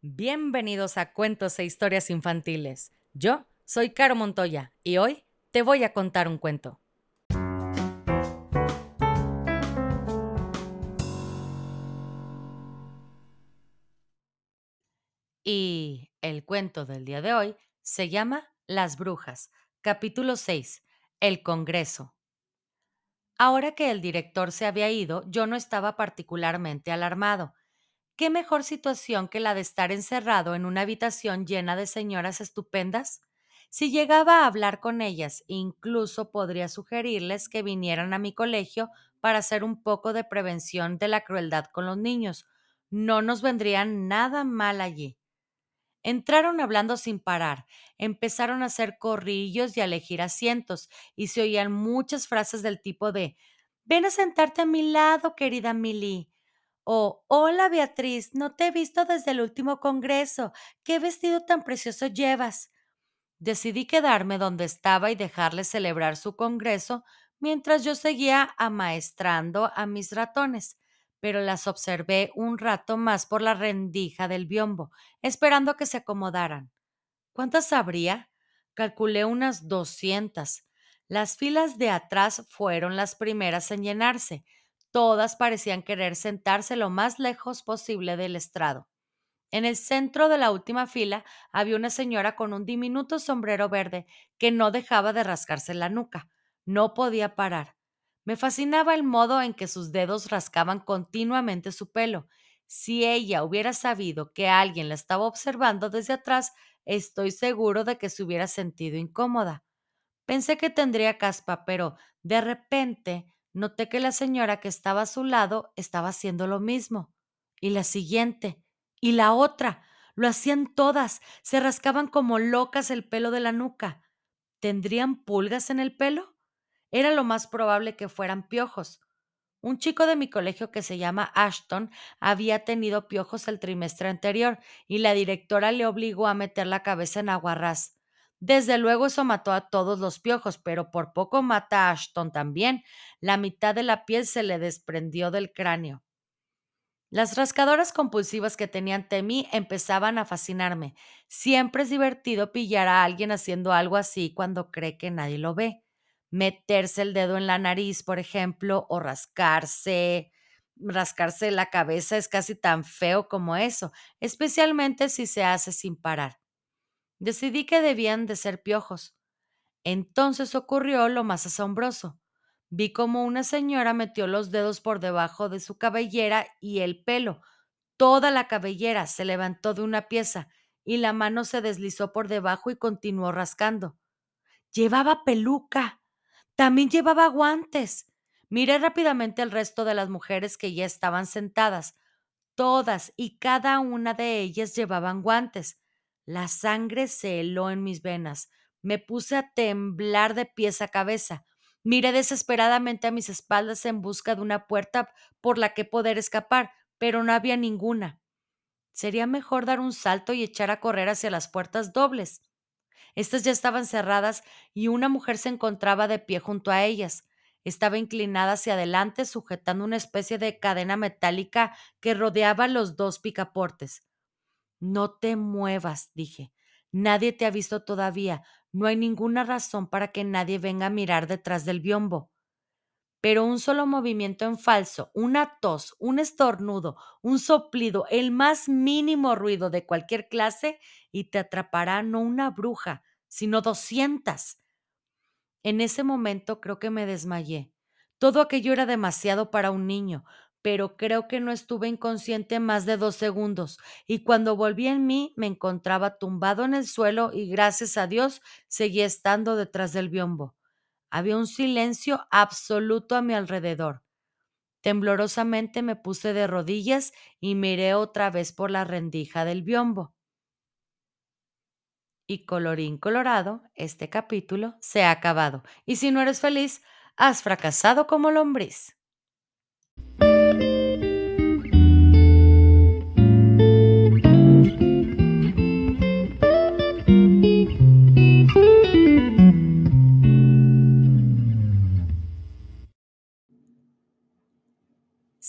Bienvenidos a Cuentos e Historias Infantiles. Yo soy Caro Montoya y hoy te voy a contar un cuento. Y el cuento del día de hoy se llama Las Brujas, capítulo 6, El Congreso. Ahora que el director se había ido, yo no estaba particularmente alarmado. ¿Qué mejor situación que la de estar encerrado en una habitación llena de señoras estupendas? Si llegaba a hablar con ellas, incluso podría sugerirles que vinieran a mi colegio para hacer un poco de prevención de la crueldad con los niños. No nos vendrían nada mal allí. Entraron hablando sin parar, empezaron a hacer corrillos y a elegir asientos, y se oían muchas frases del tipo de Ven a sentarte a mi lado, querida Milly. O Hola Beatriz, no te he visto desde el último congreso. ¿Qué vestido tan precioso llevas? Decidí quedarme donde estaba y dejarles celebrar su congreso mientras yo seguía amaestrando a mis ratones pero las observé un rato más por la rendija del biombo, esperando que se acomodaran. ¿Cuántas habría? Calculé unas doscientas. Las filas de atrás fueron las primeras en llenarse. Todas parecían querer sentarse lo más lejos posible del estrado. En el centro de la última fila había una señora con un diminuto sombrero verde que no dejaba de rascarse la nuca. No podía parar. Me fascinaba el modo en que sus dedos rascaban continuamente su pelo. Si ella hubiera sabido que alguien la estaba observando desde atrás, estoy seguro de que se hubiera sentido incómoda. Pensé que tendría caspa, pero de repente noté que la señora que estaba a su lado estaba haciendo lo mismo. Y la siguiente, y la otra. Lo hacían todas, se rascaban como locas el pelo de la nuca. ¿Tendrían pulgas en el pelo? Era lo más probable que fueran piojos. Un chico de mi colegio que se llama Ashton había tenido piojos el trimestre anterior y la directora le obligó a meter la cabeza en aguarrás. Desde luego eso mató a todos los piojos, pero por poco mata a Ashton también. La mitad de la piel se le desprendió del cráneo. Las rascadoras compulsivas que tenían Temi empezaban a fascinarme. Siempre es divertido pillar a alguien haciendo algo así cuando cree que nadie lo ve meterse el dedo en la nariz, por ejemplo, o rascarse, rascarse la cabeza es casi tan feo como eso, especialmente si se hace sin parar. Decidí que debían de ser piojos. Entonces ocurrió lo más asombroso. Vi como una señora metió los dedos por debajo de su cabellera y el pelo. Toda la cabellera se levantó de una pieza y la mano se deslizó por debajo y continuó rascando. Llevaba peluca. También llevaba guantes. Miré rápidamente al resto de las mujeres que ya estaban sentadas. Todas y cada una de ellas llevaban guantes. La sangre se heló en mis venas. Me puse a temblar de pies a cabeza. Miré desesperadamente a mis espaldas en busca de una puerta por la que poder escapar, pero no había ninguna. Sería mejor dar un salto y echar a correr hacia las puertas dobles. Estas ya estaban cerradas y una mujer se encontraba de pie junto a ellas. Estaba inclinada hacia adelante, sujetando una especie de cadena metálica que rodeaba los dos picaportes. No te muevas, dije. Nadie te ha visto todavía. No hay ninguna razón para que nadie venga a mirar detrás del biombo. Pero un solo movimiento en falso, una tos, un estornudo, un soplido, el más mínimo ruido de cualquier clase, y te atrapará no una bruja, sino doscientas. En ese momento creo que me desmayé. Todo aquello era demasiado para un niño, pero creo que no estuve inconsciente más de dos segundos, y cuando volví en mí me encontraba tumbado en el suelo y gracias a Dios seguía estando detrás del biombo. Había un silencio absoluto a mi alrededor. Temblorosamente me puse de rodillas y miré otra vez por la rendija del biombo. Y colorín colorado, este capítulo se ha acabado. Y si no eres feliz, has fracasado como lombriz.